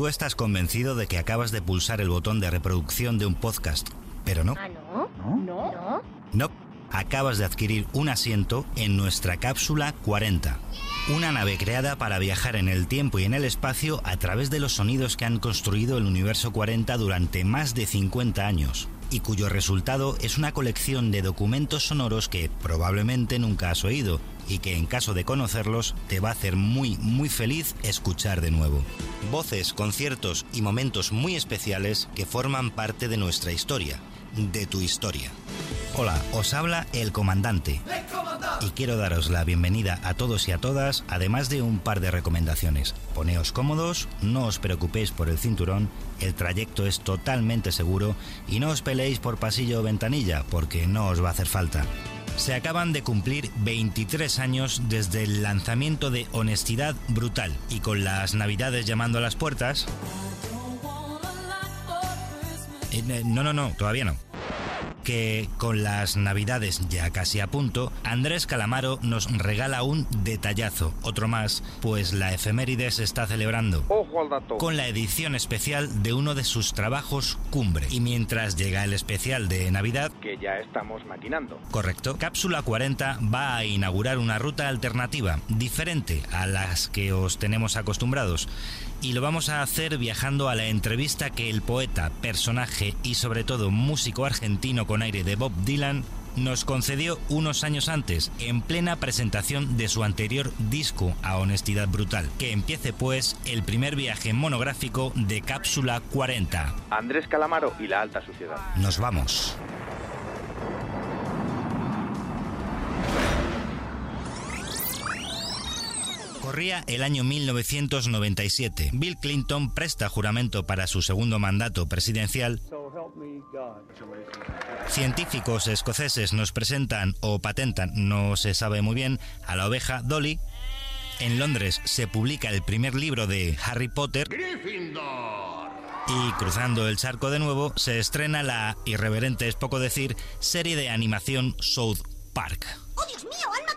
Tú estás convencido de que acabas de pulsar el botón de reproducción de un podcast, pero no. ¿Ah, no? ¿No? ¿No? No, acabas de adquirir un asiento en nuestra cápsula 40. Una nave creada para viajar en el tiempo y en el espacio a través de los sonidos que han construido el universo 40 durante más de 50 años y cuyo resultado es una colección de documentos sonoros que probablemente nunca has oído y que en caso de conocerlos te va a hacer muy muy feliz escuchar de nuevo. Voces, conciertos y momentos muy especiales que forman parte de nuestra historia, de tu historia. Hola, os habla el comandante. Y quiero daros la bienvenida a todos y a todas, además de un par de recomendaciones. Poneos cómodos, no os preocupéis por el cinturón, el trayecto es totalmente seguro y no os peleéis por pasillo o ventanilla, porque no os va a hacer falta. Se acaban de cumplir 23 años desde el lanzamiento de Honestidad Brutal. Y con las navidades llamando a las puertas... Eh, no, no, no, todavía no que con las navidades ya casi a punto, Andrés Calamaro nos regala un detallazo, otro más, pues la efeméride se está celebrando. Ojo al dato. Con la edición especial de uno de sus trabajos cumbre. Y mientras llega el especial de Navidad, que ya estamos maquinando. Correcto. Cápsula 40 va a inaugurar una ruta alternativa, diferente a las que os tenemos acostumbrados. Y lo vamos a hacer viajando a la entrevista que el poeta, personaje y sobre todo músico argentino con aire de Bob Dylan nos concedió unos años antes, en plena presentación de su anterior disco a Honestidad Brutal. Que empiece pues el primer viaje monográfico de Cápsula 40. Andrés Calamaro y la alta sociedad. Nos vamos. Corría el año 1997. Bill Clinton presta juramento para su segundo mandato presidencial. Científicos escoceses nos presentan o patentan, no se sabe muy bien, a la oveja Dolly. En Londres se publica el primer libro de Harry Potter. Y cruzando el charco de nuevo, se estrena la, irreverente es poco decir, serie de animación South Park. ¡Oh, Dios mío! ¡Han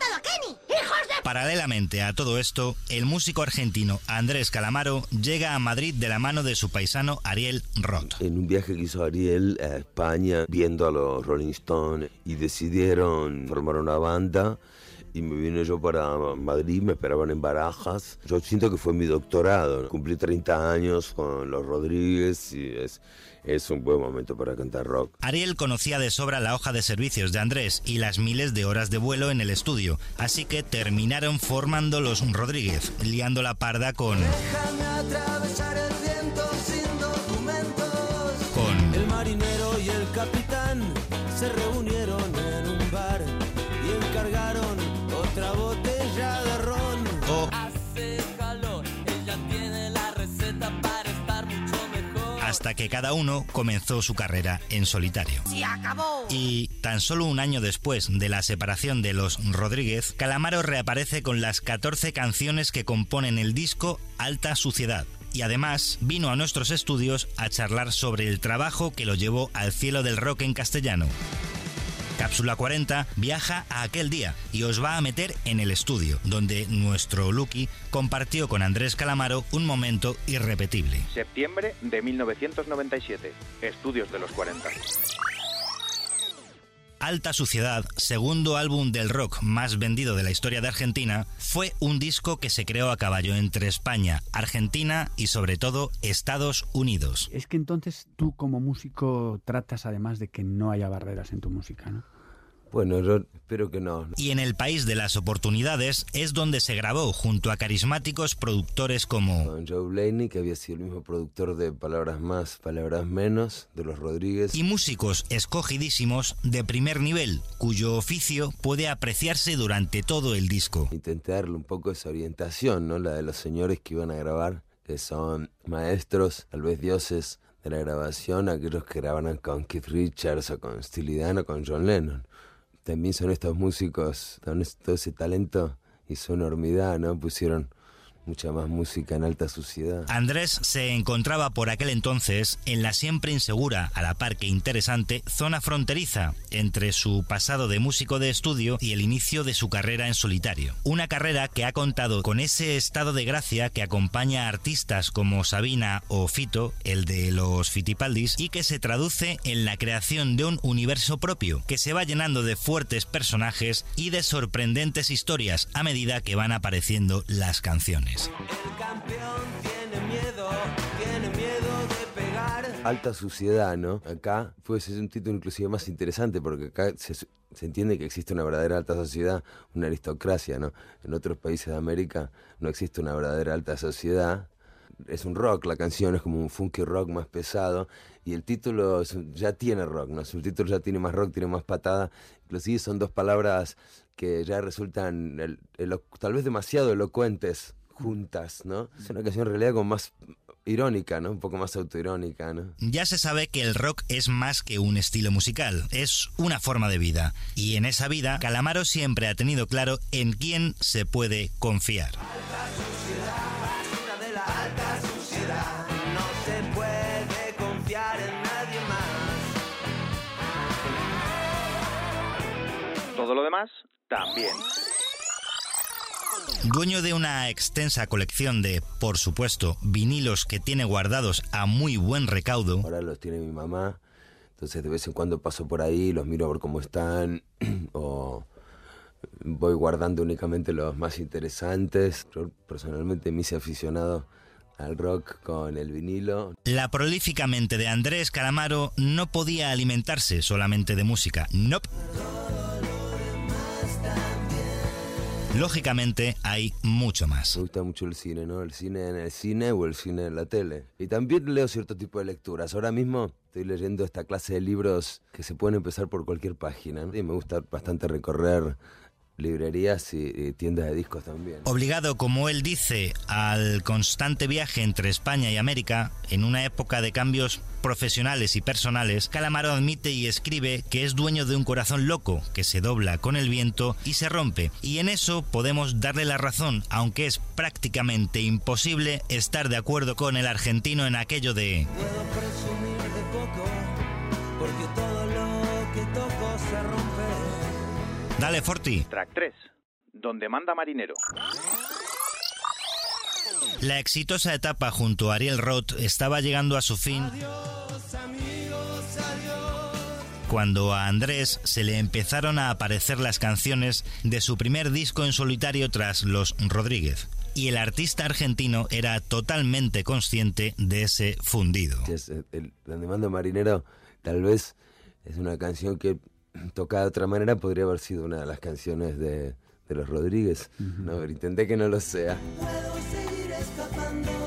Paralelamente a todo esto, el músico argentino Andrés Calamaro llega a Madrid de la mano de su paisano Ariel Roth. En un viaje que hizo Ariel a España viendo a los Rolling Stones y decidieron formar una banda y me vine yo para Madrid, me esperaban en Barajas. Yo siento que fue mi doctorado. Cumplí 30 años con los Rodríguez y es, es un buen momento para cantar rock. Ariel conocía de sobra la hoja de servicios de Andrés y las miles de horas de vuelo en el estudio, así que terminaron formando los Rodríguez, liando la parda con... Déjame atravesar el viento sin documentos. con... El marinero y el capitán se reunieron en un bar y encargaron hasta que cada uno comenzó su carrera en solitario. ¡Se acabó! Y tan solo un año después de la separación de los Rodríguez, Calamaro reaparece con las 14 canciones que componen el disco Alta Suciedad. Y además vino a nuestros estudios a charlar sobre el trabajo que lo llevó al cielo del rock en castellano. Cápsula 40 viaja a aquel día y os va a meter en el estudio, donde nuestro Lucky compartió con Andrés Calamaro un momento irrepetible. Septiembre de 1997. Estudios de los 40. Alta Suciedad, segundo álbum del rock más vendido de la historia de Argentina, fue un disco que se creó a caballo entre España, Argentina y sobre todo Estados Unidos. Es que entonces tú como músico tratas además de que no haya barreras en tu música, ¿no? Bueno, yo espero que no. Y en el país de las oportunidades es donde se grabó junto a carismáticos productores como Con Joe Blaney, que había sido el mismo productor de Palabras Más, Palabras Menos, de los Rodríguez. y músicos escogidísimos de primer nivel, cuyo oficio puede apreciarse durante todo el disco. Intenté darle un poco esa orientación, ¿no? La de los señores que iban a grabar, que son maestros, tal vez dioses de la grabación, aquellos que grababan con Keith Richards o con Steely Dan o con John Lennon. También son estos músicos, con todo ese talento y su enormidad, ¿no? Pusieron mucha más música en alta sociedad. Andrés se encontraba por aquel entonces en la siempre insegura, a la par que interesante, zona fronteriza entre su pasado de músico de estudio y el inicio de su carrera en solitario. Una carrera que ha contado con ese estado de gracia que acompaña a artistas como Sabina o Fito, el de los Fitipaldis, y que se traduce en la creación de un universo propio, que se va llenando de fuertes personajes y de sorprendentes historias a medida que van apareciendo las canciones. El campeón tiene miedo, tiene miedo de pegar. Alta suciedad, ¿no? Acá puede ser un título inclusive más interesante porque acá se, entiende que existe una verdadera alta sociedad, una aristocracia, ¿no? En otros países de América no existe una verdadera alta sociedad. Es un rock, la canción es como un funky rock más pesado y el título ya tiene rock, ¿no? El título ya tiene más rock, tiene más patada. Inclusive son dos palabras que ya resultan tal vez demasiado elocuentes juntas, ¿no? Es una canción en realidad como más irónica, ¿no? Un poco más autoirónica, ¿no? Ya se sabe que el rock es más que un estilo musical, es una forma de vida. Y en esa vida, Calamaro siempre ha tenido claro en quién se puede confiar. Basura de la alta sociedad. No se puede confiar en nadie más. Todo lo demás, también. Dueño de una extensa colección de, por supuesto, vinilos que tiene guardados a muy buen recaudo, Ahora los tiene mi mamá, entonces de vez en cuando paso por ahí, los miro a ver cómo están, o voy guardando únicamente los más interesantes. Yo personalmente me hice aficionado al rock con el vinilo. la prolífica mente de Andrés Calamaro no podía alimentarse solamente de música. Nope. Lógicamente hay mucho más. Me gusta mucho el cine, ¿no? El cine en el cine o el cine en la tele. Y también leo cierto tipo de lecturas. Ahora mismo estoy leyendo esta clase de libros que se pueden empezar por cualquier página. Y me gusta bastante recorrer librerías y, tiendas de discos también. Obligado, como él dice, al constante viaje entre España y América, en una época de cambios profesionales y personales, Calamaro admite y escribe que es dueño de un corazón loco, que se dobla con el viento y se rompe. Y en eso podemos darle la razón, aunque es prácticamente imposible estar de acuerdo con el argentino en aquello de... Dale, Forti. Track 3. Donde manda marinero. La exitosa etapa junto a Ariel Roth estaba llegando a su fin cuando a Andrés se le empezaron a aparecer las canciones de su primer disco en solitario tras Los Rodríguez. Y el artista argentino era totalmente consciente de ese fundido. Es, eh, el, Donde mando marinero tal vez es una canción que tocada de otra manera podría haber sido una de las canciones de, de los Rodríguez. No, pero intenté que no lo sea. Puedo seguir escapando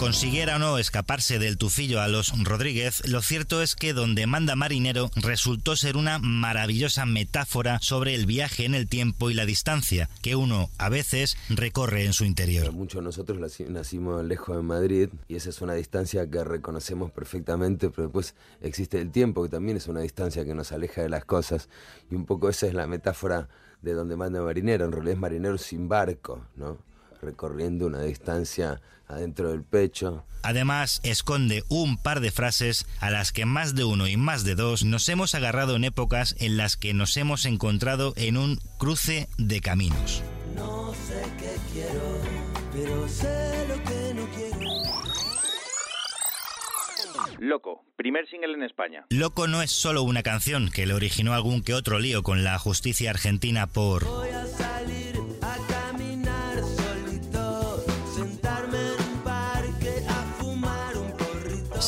Consiguiera o no escaparse del tufillo a los Rodríguez, lo cierto es que Donde manda marinero resultó ser una maravillosa metáfora sobre el viaje en el tiempo y la distancia que uno a veces recorre en su interior. muchos de nosotros naci- nacimos lejos de Madrid y esa es una distancia que reconocemos perfectamente, pero después existe el tiempo que también es una distancia que nos aleja de las cosas y un poco esa es la metáfora de donde manda marinero, en realidad es marinero sin barco, ¿no? Recorriendo una distancia adentro del pecho. Además, esconde un par de frases a las que más de uno y más de dos nos hemos agarrado en épocas en las que nos hemos encontrado en un cruce de caminos. No sé qué quiero, pero sé lo que no quiero. Loco. Primer single en España. Loco no es solo una canción que le originó algún que otro lío con la justicia argentina por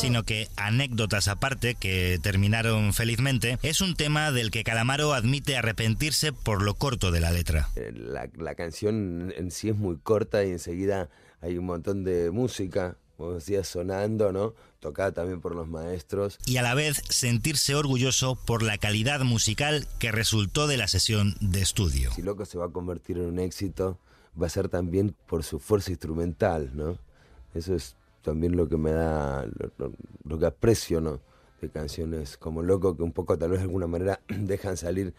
sino que anécdotas aparte que terminaron felizmente, es un tema del que Calamaro admite arrepentirse por lo corto de la letra. Eh, La, la canción en sí es muy corta y enseguida hay un montón de música, como decías, sonando, ¿no? Tocada también por los maestros. Y a la vez sentirse orgulloso por la calidad musical que resultó de la sesión de estudio. Si Loco se va a convertir en un éxito, va a ser también por su fuerza instrumental, ¿no? Eso es también lo que me da, lo, lo- lo que aprecio, ¿no? de canciones como Loco, que un poco tal vez de alguna manera dejan salir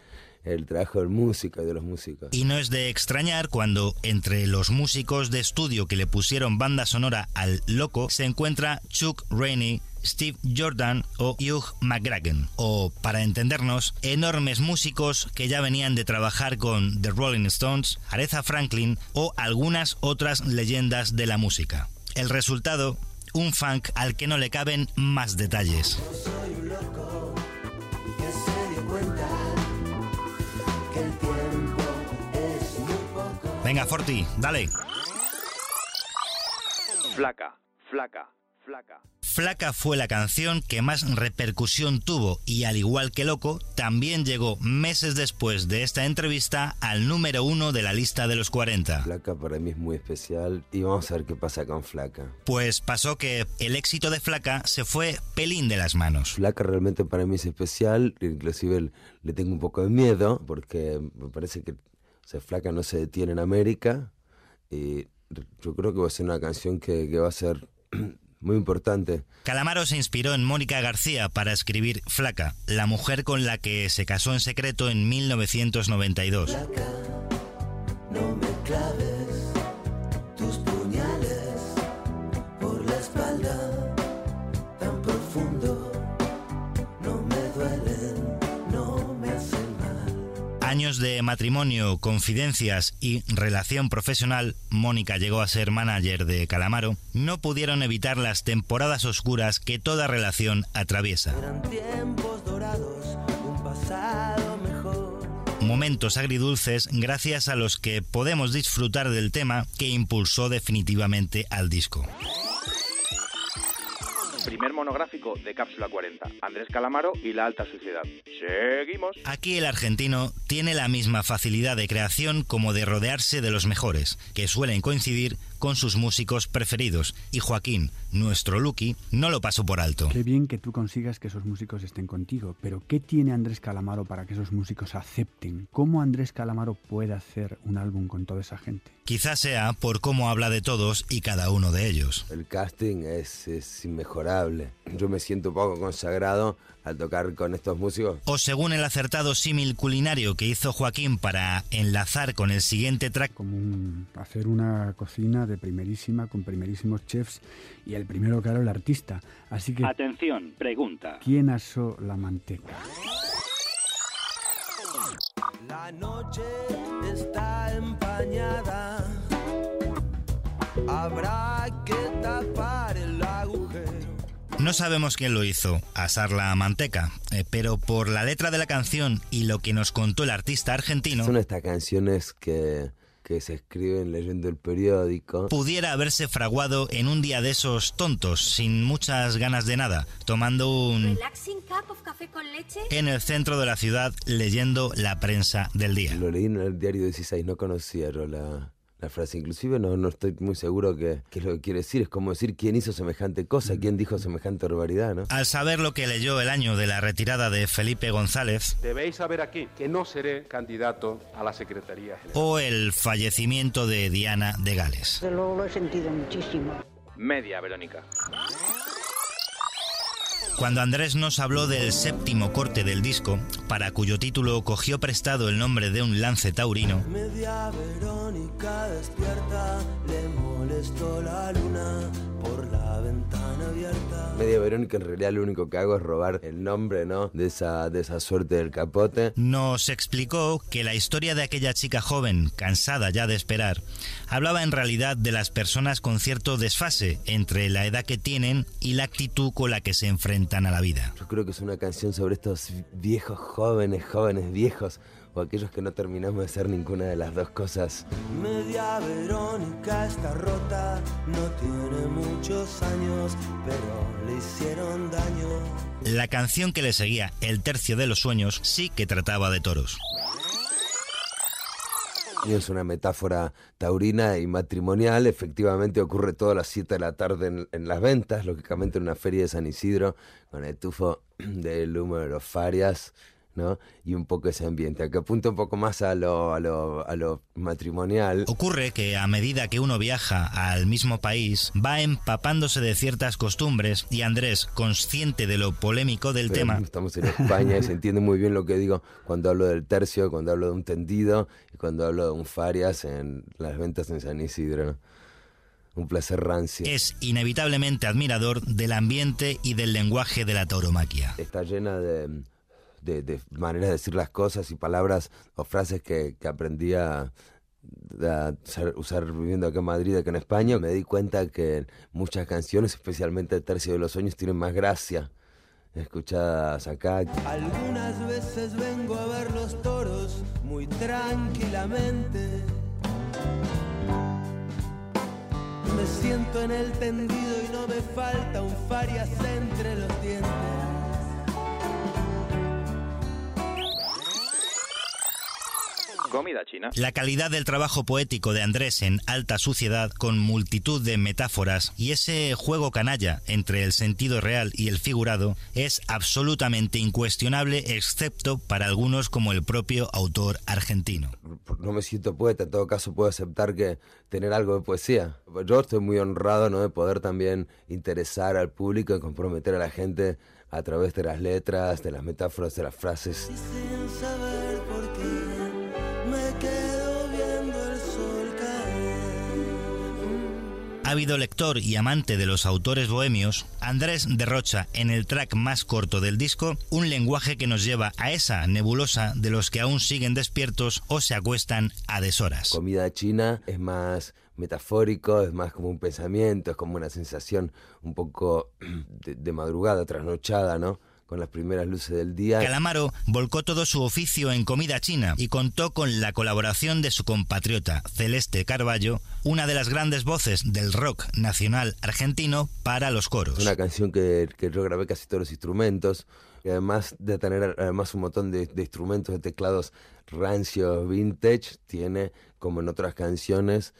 el trabajo del músico y de los músicos. Y no es de extrañar cuando entre los músicos de estudio que le pusieron banda sonora al Loco se encuentra Chuck Rainey, Steve Jordan o Hugh McGragan. O, para entendernos, enormes músicos que ya venían de trabajar con The Rolling Stones, Aretha Franklin o algunas otras leyendas de la música. El resultado, un funk al que no le caben más detalles. Venga, Forti, dale. Flaca, flaca, flaca. Flaca fue la canción que más repercusión tuvo y al igual que Loco, también llegó meses después de esta entrevista al número uno de la lista de los 40. Flaca para mí es muy especial y vamos a ver qué pasa con Flaca. Pues pasó que el éxito de Flaca se fue pelín de las manos. Flaca realmente para mí es especial, inclusive le tengo un poco de miedo porque me parece que o sea, Flaca no se detiene en América y yo creo que va a ser una canción que, que va a ser muy importante. Calamaro se inspiró en Mónica García para escribir Flaca, la mujer con la que se casó en secreto en 1992. Flaca, no me claves Años de matrimonio, confidencias y relación profesional, Mónica llegó a ser manager de Calamaro, no pudieron evitar las temporadas oscuras que toda relación atraviesa. Eran tiempos dorados, un pasado mejor. Momentos agridulces gracias a los que podemos disfrutar del tema que impulsó definitivamente al disco. Primer monográfico de Cápsula 40. Andrés Calamaro y la alta sociedad. Seguimos. Aquí el argentino tiene la misma facilidad de creación como de rodearse de los mejores, que suelen coincidir con sus músicos preferidos, y Joaquín, nuestro Lucky, no lo pasó por alto. Qué bien que tú consigas que esos músicos estén contigo, pero ¿qué tiene Andrés Calamaro para que esos músicos acepten? ¿Cómo Andrés Calamaro puede hacer un álbum con toda esa gente? Quizás sea por cómo habla de todos y cada uno de ellos. El casting es, es inmejorable. Yo me siento un poco consagrado al tocar con estos músicos. O según el acertado símil culinario que hizo Joaquín para enlazar con el siguiente track, Como un- hacer una cocina de primerísima, con primerísimos chefs, y el primero, claro, el artista. Así que, Atención, pregunta. ¿quién asó la manteca? La noche está empañada. Habrá que tapar el agujero. No sabemos quién lo hizo, asar la manteca, eh, pero por la letra de la canción y lo que nos contó el artista argentino, Son estas canciones que, que se escriben leyendo el periódico. pudiera haberse fraguado en un día de esos tontos, sin muchas ganas de nada, tomando un... Relaxing cup of café con leche. en el centro de la ciudad leyendo la prensa del día. Lo leí en el diario 16, no conocía yo la, la frase. Inclusive no, no estoy muy seguro que, qué es lo que quiere decir. Es como decir quién hizo semejante cosa, quién dijo semejante barbaridad, ¿no? Al saber lo que leyó el año de la retirada de Felipe González Debéis saber aquí que no seré candidato a la Secretaría General. o el fallecimiento de Diana de Gales. Desde luego lo he sentido muchísimo. Media, Verónica. Cuando Andrés nos habló del séptimo corte del disco, para cuyo título cogió prestado el nombre de un lance taurino, Media Verónica despierta, le la luna por la ventana abierta. Media Verónica en realidad lo único que hago es robar el nombre, ¿no? De esa, de esa suerte del capote. nos explicó que la historia de aquella chica joven, cansada ya de esperar, hablaba en realidad de las personas con cierto desfase entre la edad que tienen y la actitud con la que se enfrentan a la vida. Yo creo que es una canción sobre estos viejos jóvenes, jóvenes viejos, o aquellos que no terminamos de ser ninguna de las dos cosas. Media Verónica está rota, no tiene muchos años, pero le hicieron daño. La canción que le seguía, El tercio de los sueños, sí que trataba de toros. Y es una metáfora taurina y matrimonial. Efectivamente ocurre todas las 7 de la tarde en, en las ventas, lógicamente en una feria de San Isidro, con el tufo del humo de los farias. ¿No? Y un poco ese ambiente, que apunta un poco más a lo, a lo, a lo matrimonial. Ocurre que a medida que uno viaja al mismo país, va empapándose de ciertas costumbres y Andrés, consciente de lo polémico del Pero tema, Estamos en España y se entiende muy bien lo que digo cuando hablo del tercio, cuando hablo de un tendido y cuando hablo de un farias en las ventas en San Isidro. ¿no? Un placer rancio. es inevitablemente admirador del ambiente y del lenguaje de la tauromaquia. Está llena de, de, de maneras de decir las cosas y palabras o frases que, que aprendí a, usar, viviendo acá en Madrid, acá en España. Me di cuenta que muchas canciones, especialmente tercio de los sueños, tienen más gracia escuchadas acá. Algunas veces vengo a ver los toros muy tranquilamente. Me siento en el tendido y no me falta un farias entre los dientes. Comida china. La calidad del trabajo poético de Andrés en alta suciedad, con multitud de metáforas y ese juego canalla entre el sentido real y el figurado, es absolutamente incuestionable, excepto para algunos como el propio autor argentino. no me siento poeta, en todo caso puedo aceptar que tener algo de poesía. Yo estoy muy honrado ¿no? de poder también interesar al público y comprometer a la gente a través de las letras, de las metáforas, de las frases. Ávido lector y amante de los autores bohemios, Andrés derrocha en el track más corto del disco un lenguaje que nos lleva a esa nebulosa de los que aún siguen despiertos o se acuestan a deshoras. Comida china es más metafórico, es más como un pensamiento, es como una sensación un poco de, de madrugada, trasnochada, ¿no? Con las primeras luces del día. Calamaro volcó todo su oficio en comida china y contó con la colaboración de su compatriota Celeste Carballo, una de las grandes voces del rock nacional argentino para los coros. Una canción que, que yo grabé casi todos los instrumentos. Y además de tener además un montón de, de instrumentos, de teclados rancios, vintage, tiene, como en otras canciones,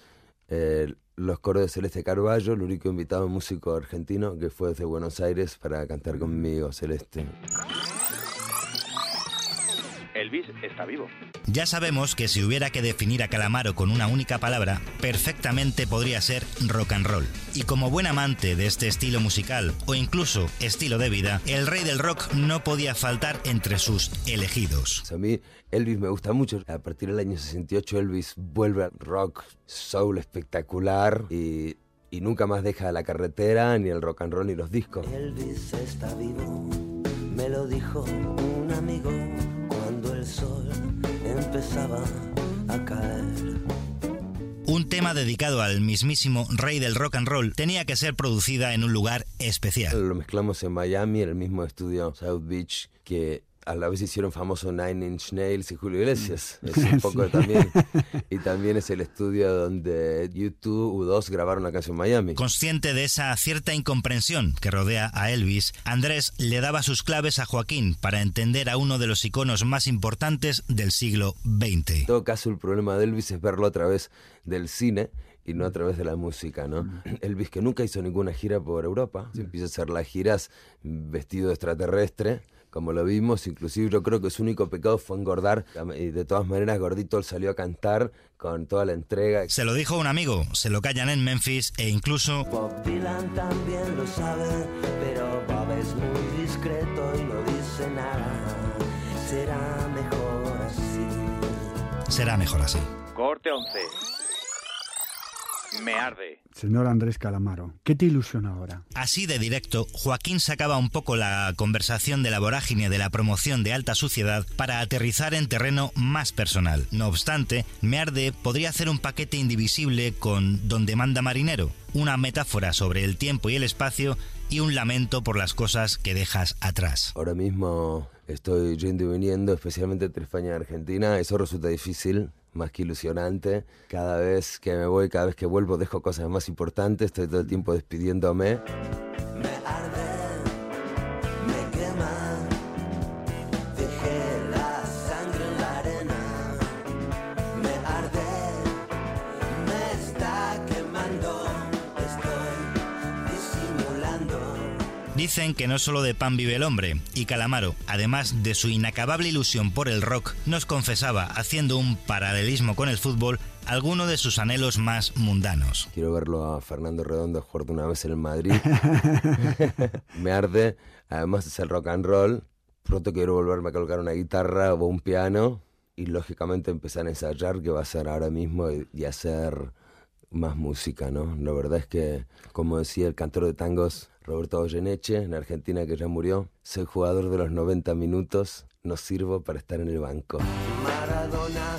eh, los coros de Celeste Carballo, el único invitado músico argentino que fue desde Buenos Aires para cantar conmigo, Celeste. Elvis está vivo. Ya sabemos que si hubiera que definir a Calamaro con una única palabra, perfectamente podría ser rock and roll. Y como buen amante de este estilo musical o incluso estilo de vida, el rey del rock no podía faltar entre sus elegidos. A mí Elvis me gusta mucho. A partir del año 68 Elvis vuelve a rock, soul espectacular y, y nunca más deja la carretera, ni el rock and roll, ni los discos. Elvis está vivo, me lo dijo un amigo el sol empezaba a caer. Un tema dedicado al mismísimo rey del rock and roll tenía que ser producida en un lugar especial. Lo mezclamos en Miami, en el mismo estudio South Beach, que a la vez hicieron famoso Nine Inch Nails y Julio Iglesias. Es un poco también. Y también es el estudio donde YouTube U2 grabaron la canción Miami. Consciente de esa cierta incomprensión que rodea a Elvis, Andrés le daba sus claves a Joaquín para entender a uno de los iconos más importantes del siglo XX. En todo caso, el problema de Elvis es verlo a través del cine y no a través de la música, ¿no? Elvis que nunca hizo ninguna gira por Europa, se empieza a hacer las giras vestido de extraterrestre, como lo vimos, inclusive yo creo que su único pecado fue engordar, y de todas maneras Gordito salió a cantar con toda la entrega. Se lo dijo un amigo, se lo callan en Memphis e incluso Bob Dylan también lo sabe, pero Bob es muy discreto y no dice nada. Será mejor así. será mejor así. Corte 11. Me arde. Señor Andrés Calamaro, ¿qué te ilusiona ahora? Así de directo, Joaquín sacaba un poco la conversación de la vorágine de la promoción de alta suciedad para aterrizar en terreno más personal. No obstante, Me Arde podría hacer un paquete indivisible con Donde manda marinero, una metáfora sobre el tiempo y el espacio y un lamento por las cosas que dejas atrás. Ahora mismo estoy yendo y viniendo, especialmente entre España y Argentina. Eso resulta difícil, más que ilusionante. Cada vez que me voy, cada vez que vuelvo, dejo cosas más importantes. Estoy todo el tiempo despidiéndome. Dicen que no solo de pan vive el hombre, y Calamaro, además de su inacabable ilusión por el rock, nos confesaba, haciendo un paralelismo con el fútbol, alguno de sus anhelos más mundanos. Quiero verlo a Fernando Redondo jugar una vez en el Madrid. Me arde. Además es el rock and roll. Pronto quiero volverme a colocar una guitarra o un piano y lógicamente empezar a ensayar, que va a ser ahora mismo, y, y hacer más música, ¿no? La verdad es que, como decía el cantor de tangos Roberto Goyeneche, en Argentina que ya murió, soy jugador de los 90 minutos, no sirvo para estar en el banco. Maradona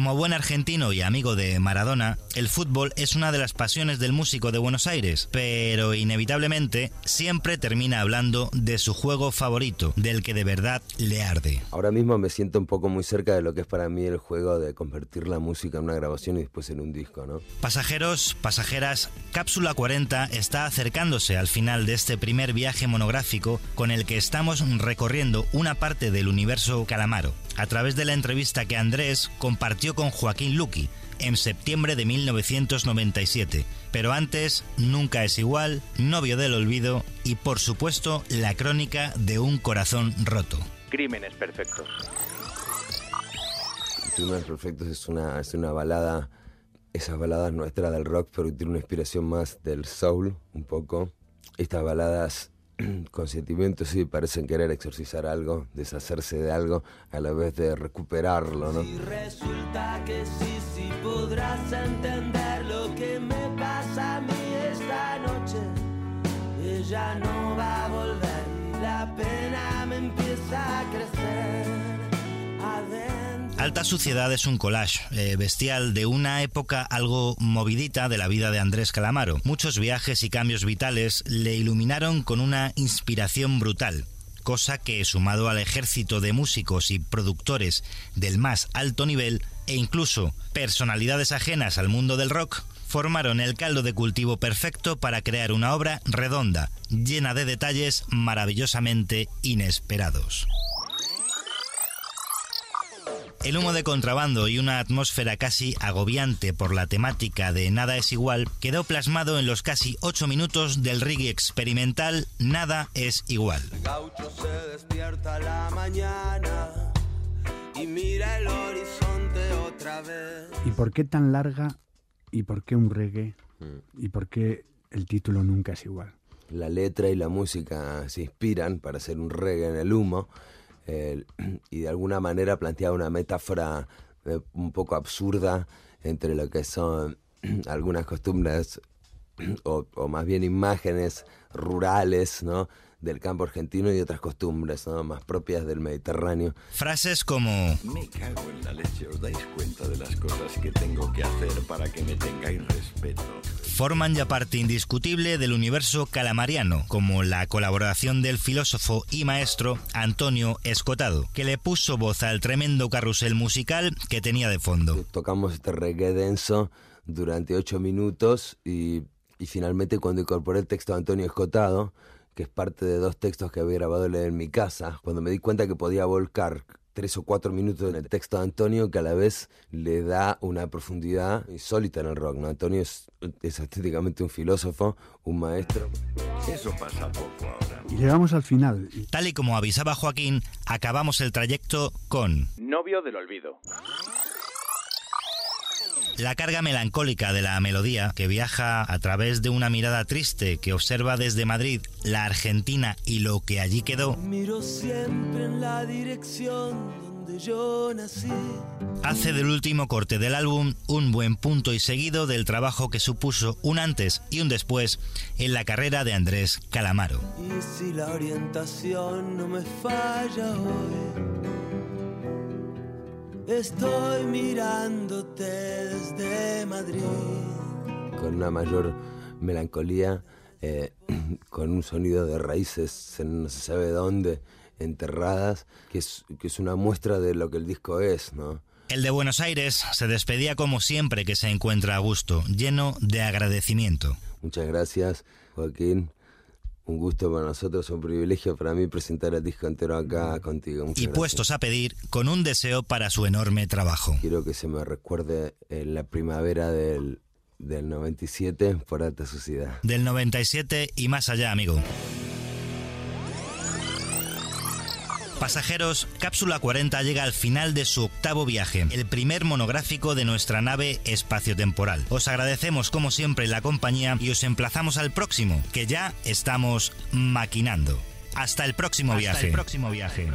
Como buen argentino y amigo de Maradona, el fútbol es una de las pasiones del músico de Buenos Aires, pero inevitablemente siempre termina hablando de su juego favorito, del que de verdad le arde. Ahora mismo me siento un poco muy cerca de lo que es para mí el juego de convertir la música en una grabación y después en un disco, ¿no? Pasajeros, pasajeras, Cápsula 40 está acercándose al final de este primer viaje monográfico con el que estamos recorriendo una parte del universo Calamaro, a través de la entrevista que Andrés compartió con Joaquín Luqui en septiembre de 1997. Pero antes, Nunca es igual, Novio del Olvido y por supuesto la crónica de un corazón roto. Crímenes perfectos. Crímenes Perfectos es una, es una balada, esas baladas nuestras del rock, pero tiene una inspiración más del soul, un poco. Estas baladas con sentimientos sí parecen querer exorcizar algo, deshacerse de algo, a la vez de recuperarlo, ¿no? Y resulta que sí, sí podrás entender lo que me pasa a mí esta noche. Ella no va a volver y la pena me empieza a crecer. Alta Suciedad es un collage eh, bestial de una época algo movidita de la vida de Andrés Calamaro. Muchos viajes y cambios vitales le iluminaron con una inspiración brutal. Cosa que, sumado al ejército de músicos y productores del más alto nivel, e incluso personalidades ajenas al mundo del rock, formaron el caldo de cultivo perfecto para crear una obra redonda, llena de detalles maravillosamente inesperados. El humo de contrabando y una atmósfera casi agobiante por la temática de Nada es igual quedó plasmado en los casi ocho minutos del reggae experimental Nada es igual. Gaucho se despierta a la mañana y mira el horizonte otra vez. ¿Y por qué tan larga? ¿Y por qué un reggae? Mm. ¿Y por qué el título nunca es igual? La letra y la música se inspiran para hacer un reggae en el humo eh, y de alguna manera plantea una metáfora eh, un poco absurda entre lo que son algunas costumbres o, o más bien imágenes rurales, ¿no? del campo argentino y otras costumbres ¿no? más propias del Mediterráneo. Frases como Me cago en la leche, os dais cuenta de las cosas que tengo que hacer para que me tengáis respeto. Forman ya parte indiscutible del universo calamariano, como la colaboración del filósofo y maestro Antonio Escotado, que le puso voz al tremendo carrusel musical que tenía de fondo. Tocamos este reggae denso durante ocho minutos y, finalmente cuando incorporé el texto de Antonio Escotado, que es parte de dos textos que había grabado en mi casa, cuando me di cuenta que podía volcar tres o cuatro minutos en el texto de Antonio que a la vez le da una profundidad insólita en el rock. ¿no? Antonio es, es estéticamente un filósofo, un maestro. Eso pasa poco ahora. Y llegamos al final. Tal y como avisaba Joaquín, acabamos el trayecto con Novio del olvido. La carga melancólica de la melodía que viaja a través de una mirada triste que observa desde Madrid la Argentina y lo que allí quedó, Miro siempre en la dirección donde yo nací. hace del último corte del álbum un buen punto y seguido del trabajo que supuso un antes y un después en la carrera de Andrés Calamaro. Y si la orientación no me falla hoy, estoy mirándote desde Madrid. con una mayor melancolía, eh, con un sonido de raíces no se sabe dónde, enterradas, que es, que es una muestra de lo que el disco es, ¿no? El de Buenos Aires se despedía como siempre que se encuentra a gusto, lleno de agradecimiento. Muchas gracias, Joaquín. Un gusto para nosotros, un privilegio para mí presentar el disco entero acá contigo. Muchas Y gracias. puestos a pedir con un deseo para su enorme trabajo. Quiero que se me recuerde en la primavera del Del 97 por alta sociedad. Del 97 y más allá, amigo. Pasajeros, Cápsula 40 llega al final de su octavo viaje, el primer monográfico de nuestra nave espaciotemporal. Os agradecemos como siempre la compañía y os emplazamos al próximo, que ya estamos maquinando. Hasta el próximo Hasta viaje. el próximo viaje.